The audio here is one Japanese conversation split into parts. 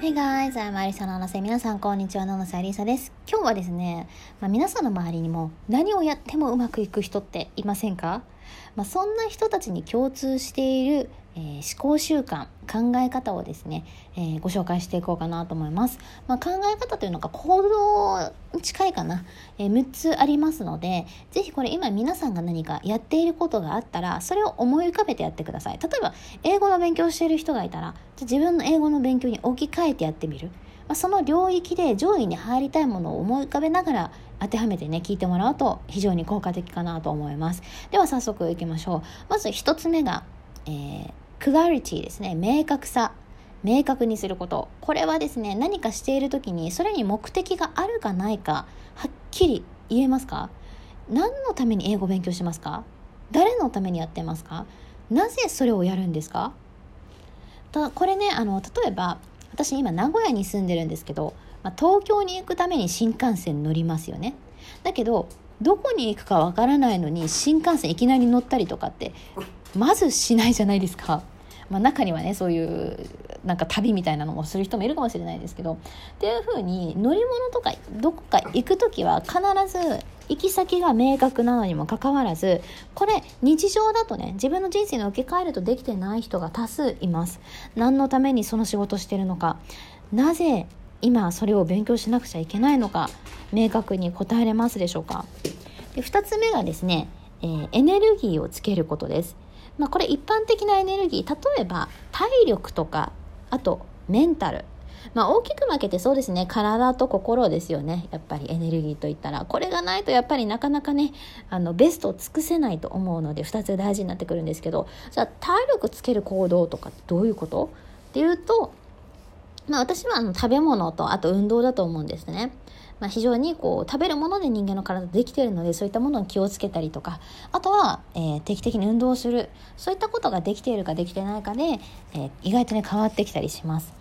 Hey guys, I'm Arisa の七瀬。皆さん、こんにちは。七瀬ありさです。今日はですね、まあ、皆さんの周りにも何をやってもうまくいく人っていませんか？まあ、そんな人たちに共通している、えー、思考習慣考え方をですね、えー、ご紹介していこうかなと思います、まあ、考え方というのが行動に近いかな、えー、6つありますので是非これ今皆さんが何かやっていることがあったらそれを思い浮かべてやってください。例えば英語の勉強している人がいたら自分の英語の勉強に置き換えてやってみる。まあ、その領域で上位に入りたいものを思い浮かべながら当てはめてね聞いてもらうと非常に効果的かなと思います。では早速いきましょう。まず1つ目が、えー、クラリティですね。明確さ。明確にすること。これはですね何かしている時にそれに目的があるかないかはっきり言えますか？何のために英語を勉強しますか？誰のためにやってますか？なぜそれをやるんですか？これねあの例えば私今名古屋に住んでるんですけど、まあ、東京に行くために新幹線乗りますよねだけどどこに行くかわからないのに新幹線いきなり乗ったりとかってまずしないじゃないですか。まあ、中にはねそういうなんか旅みたいなのもする人もいるかもしれないですけどっていうふうに乗り物とかどこか行く時は必ず行き先が明確なのにもかかわらずこれ日常だとね自分の人生に置き換えるとできてない人が多数います。何のためにその仕事してるのか。なぜ今それを勉強しなくちゃいけないのか。明確に答えれますでしょうか。で2つ目がですね、えー、エネルギーをつけることです。まあ、これ一般的なエネルギー。例えば体力とかあとメンタル。まあ、大きく分けてそうですね。体と心ですよね。やっぱりエネルギーといったら。これがないとやっぱりなかなかねあのベストを尽くせないと思うので2つ大事になってくるんですけど。じゃあ体力つける行動とかどういうこと？っていうと、まあ、私はあの食べ物とあと運動だと思うんですね。まあ、非常にこう食べるもので人間の体できているのでそういったものに気をつけたりとか。あとは、えー、定期的に運動する。そういったことができているかできてないかで、えー、意外とね変わってきたりします。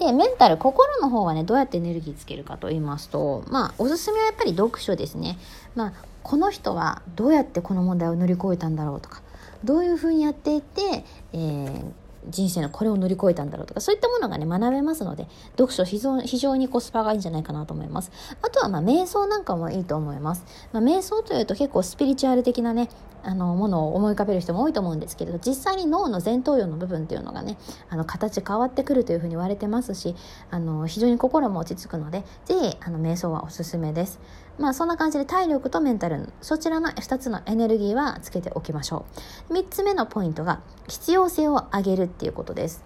でメンタル心の方はねどうやってエネルギーつけるかと言いますとまあおすすめはやっぱり読書ですね。まあこの人はどうやってこの問題を乗り越えたんだろうとかどういうふうにやっていて、えー、人生のこれを乗り越えたんだろうとかそういったものがね学べますので読書非常非常にコスパがいいんじゃないかなと思いますあとはまあ瞑想なんかもいいと思います、まあ、瞑想というと結構スピリチュアル的なねあのものを思い浮かべる人も多いと思うんですけれど実際に脳の前頭葉の部分っていうのがねあの形変わってくるというふうに言われてますしあの非常に心も落ち着くのでぜひあの瞑想はおすすめです。まあそんな感じで体力とメンタルそちらの2つのエネルギーはつけておきましょう。3つ目のポイントが必要性を上げるっていうことです。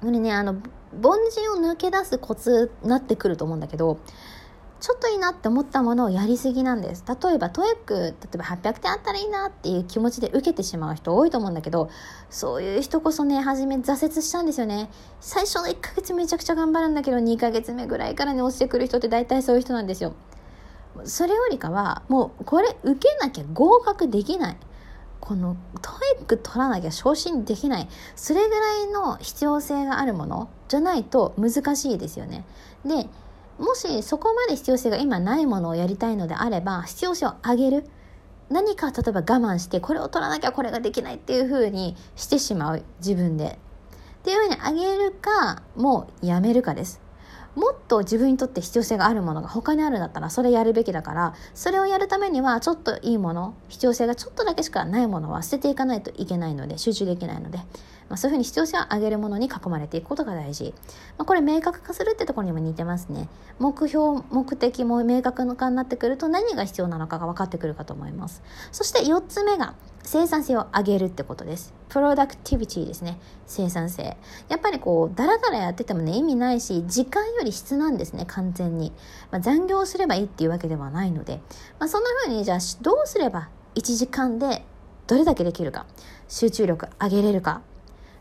これねあの凡人を抜け出すコツになってくると思うんだけどちょっといいなって思ったものをやりすぎなんです。例えば、トエック、例えば800点あったらいいなっていう気持ちで受けてしまう人多いと思うんだけど、そういう人こそね、初め挫折しちゃうんですよね。最初の1ヶ月めちゃくちゃ頑張るんだけど、2ヶ月目ぐらいからね、落ちてくる人って大体そういう人なんですよ。それよりかは、もうこれ受けなきゃ合格できない。この TOEIC 取らなきゃ昇進できない。それぐらいの必要性があるものじゃないと難しいですよね。でもしそこまで必要性が今ないものをやりたいのであれば必要性を上げる。何か例えば我慢してこれを取らなきゃこれができないっていうふうにしてしまう。自分で。っていうふうに上げるかもうやめるかです。もっと自分にとって必要性があるものが他にあるんだったらそれやるべきだからそれをやるためにはちょっといいもの必要性がちょっとだけしかないものは捨てていかないといけないので集中できないので。まあ、そういうふうに必要性を上げるものに囲まれていくことが大事。まあ、これ明確化するってところにも似てますね。目標、目的も明確化になってくると何が必要なのかが分かってくるかと思います。そして4つ目が生産性を上げるってことです。プロダクティビティですね。生産性。やっぱりこう、だらだらやっててもね、意味ないし、時間より質なんですね、完全に。まあ、残業すればいいっていうわけではないので、まあ、そんな風に、じゃあ、どうすれば1時間でどれだけできるか、集中力上げれるか、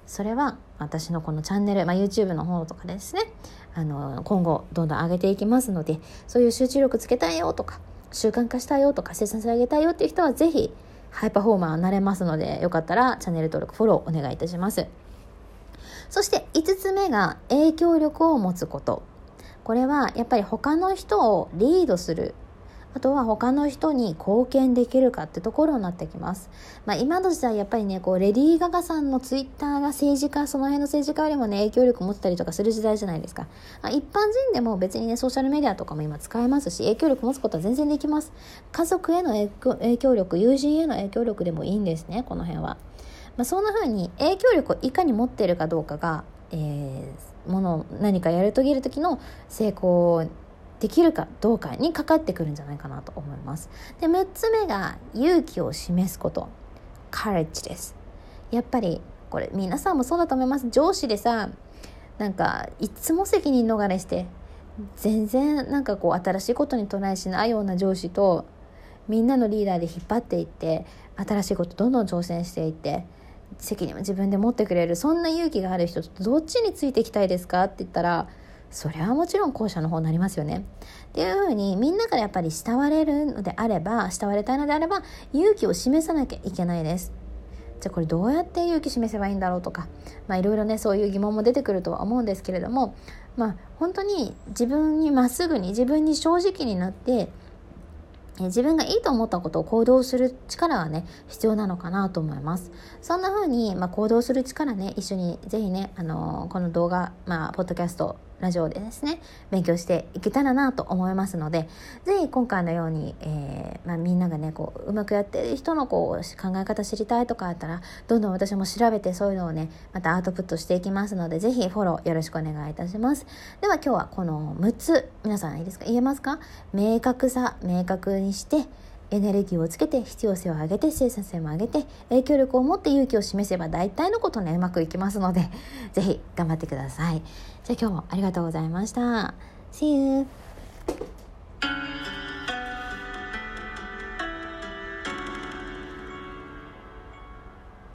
それは私のこのチャンネル、まあ、YouTube の方とかですね。あの今後どんどん上げていきますのでそういう集中力つけたいよとか習慣化したいよとか生産性上げたいよっていう人はぜひハイパフォーマーになれますのでよかったらチャンネル登録フォローお願いいたします。そして5つ目が影響力を持つこと。これはやっぱり他の人をリードするあとは他の人に貢献できるかってところになってきます。まあ、今の時代やっぱりねこうレディー・ガガさんのツイッターが政治家その辺の政治家よりもね影響力持ってたりとかする時代じゃないですか。まあ、一般人でも別にねソーシャルメディアとかも今使えますし影響力持つことは全然できます。家族への影響力友人への影響力でもいいんですねこの辺は。まあ、そんな風に影響力をいかに持っているかどうかが、えー、もの何かやり遂げる時の成功できるかどうかにかかってくるんじゃないかなと思います。で6つ目が勇気を示すことカレッジです。やっぱりこれ皆さんもそうだと思います上司でさなんかいつも責任逃れして全然なんかこう新しいことにトライしないような上司とみんなのリーダーで引っ張っていって新しいことどんどん挑戦していって責任を自分で持ってくれるそんな勇気がある人とどっちについていきたいですか？って言ったらそれはもちろん後者の方になりますよね。っていうふうにみんなからやっぱり慕われるのであれば慕われたいのであれば勇気を示さなきゃいけないです。じゃあこれどうやって勇気示せばいいんだろうとかまあいろいろねそういう疑問も出てくるとは思うんですけれどもまあ本当に自分にまっすぐに自分に正直になって自分がいいと思ったことを行動する力がね必要なのかなと思いますそんな風にまあ、行動する力ね一緒にぜひねあのこの動画まあポッドキャストラジオでですね勉強していけたらなと思いますのでぜひ今回のように、えー、まあ、みんながねこううまくやってる人のこう考え方知りたいとかあったらどんどん私も調べてそういうのをねまたアウトプットしていきますのでぜひフォローよろしくお願いいたします。では今日はこの6つ皆さんいいですか？言えますか？明確さ明確にしてエネルギーをつけて必要性を上げて生産性も上げて影響力を持って勇気を示せば大体のことねうまくいきますので是非頑張ってくださいじゃあ今日もありがとうございました See you!